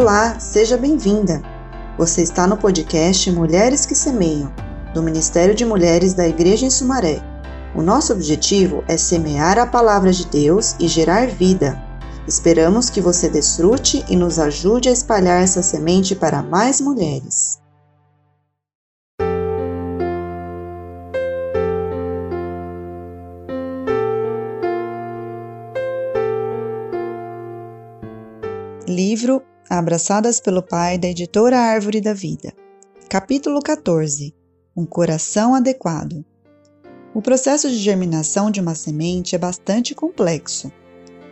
Olá, seja bem-vinda! Você está no podcast Mulheres que Semeiam, do Ministério de Mulheres da Igreja em Sumaré. O nosso objetivo é semear a palavra de Deus e gerar vida. Esperamos que você desfrute e nos ajude a espalhar essa semente para mais mulheres. Livro Abraçadas pelo Pai da editora Árvore da Vida. Capítulo 14 Um coração adequado. O processo de germinação de uma semente é bastante complexo.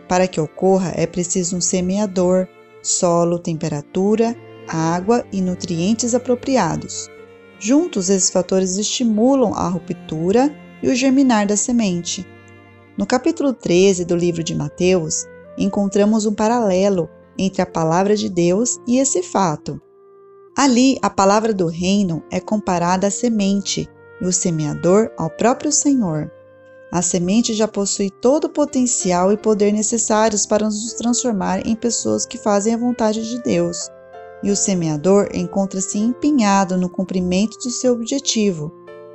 Para que ocorra, é preciso um semeador, solo, temperatura, água e nutrientes apropriados. Juntos, esses fatores estimulam a ruptura e o germinar da semente. No capítulo 13 do livro de Mateus, encontramos um paralelo entre a palavra de Deus e esse fato. Ali, a palavra do reino é comparada à semente e o semeador ao próprio Senhor. A semente já possui todo o potencial e poder necessários para nos transformar em pessoas que fazem a vontade de Deus. E o semeador encontra-se empenhado no cumprimento de seu objetivo.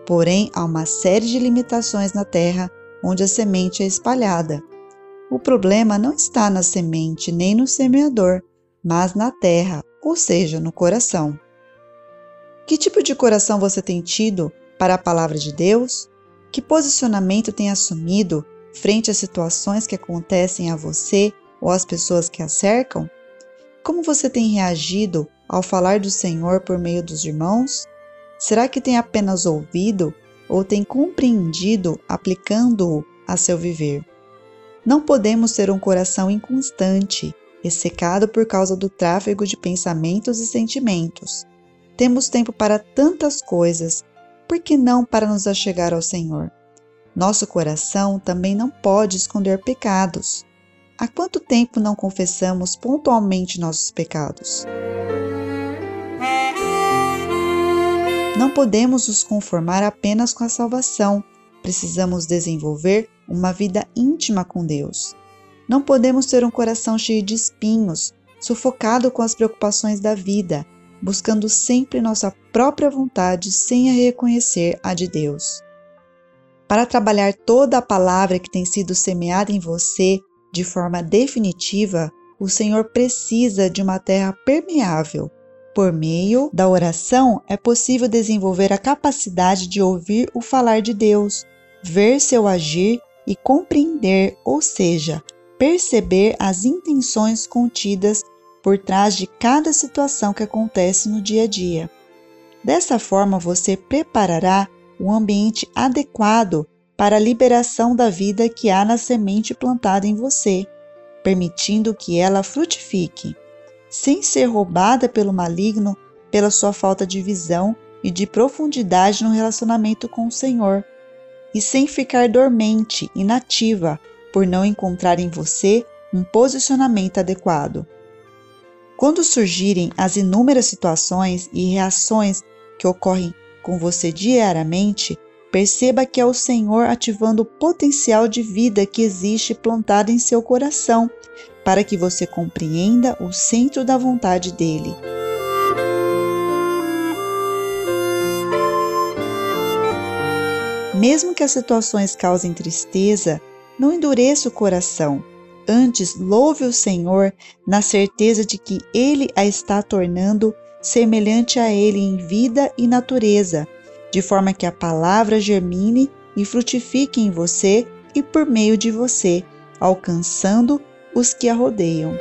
Porém, há uma série de limitações na terra onde a semente é espalhada. O problema não está na semente nem no semeador, mas na terra, ou seja, no coração. Que tipo de coração você tem tido para a palavra de Deus? Que posicionamento tem assumido frente às situações que acontecem a você ou às pessoas que a cercam? Como você tem reagido ao falar do Senhor por meio dos irmãos? Será que tem apenas ouvido ou tem compreendido aplicando-o a seu viver? Não podemos ter um coração inconstante, ressecado por causa do tráfego de pensamentos e sentimentos. Temos tempo para tantas coisas, por que não para nos achegar ao Senhor? Nosso coração também não pode esconder pecados. Há quanto tempo não confessamos pontualmente nossos pecados? Não podemos nos conformar apenas com a salvação, precisamos desenvolver uma vida íntima com Deus. Não podemos ter um coração cheio de espinhos, sufocado com as preocupações da vida, buscando sempre nossa própria vontade sem a reconhecer a de Deus. Para trabalhar toda a palavra que tem sido semeada em você de forma definitiva, o Senhor precisa de uma terra permeável. Por meio da oração, é possível desenvolver a capacidade de ouvir o falar de Deus, ver seu agir e compreender, ou seja, perceber as intenções contidas por trás de cada situação que acontece no dia a dia. Dessa forma, você preparará um ambiente adequado para a liberação da vida que há na semente plantada em você, permitindo que ela frutifique, sem ser roubada pelo maligno pela sua falta de visão e de profundidade no relacionamento com o Senhor, e sem ficar dormente, inativa, por não encontrar em você um posicionamento adequado. Quando surgirem as inúmeras situações e reações que ocorrem com você diariamente, perceba que é o Senhor ativando o potencial de vida que existe plantado em seu coração, para que você compreenda o centro da vontade dele. Mesmo que as situações causem tristeza, não endureça o coração. Antes, louve o Senhor na certeza de que Ele a está tornando semelhante a Ele em vida e natureza, de forma que a palavra germine e frutifique em você e por meio de você, alcançando os que a rodeiam.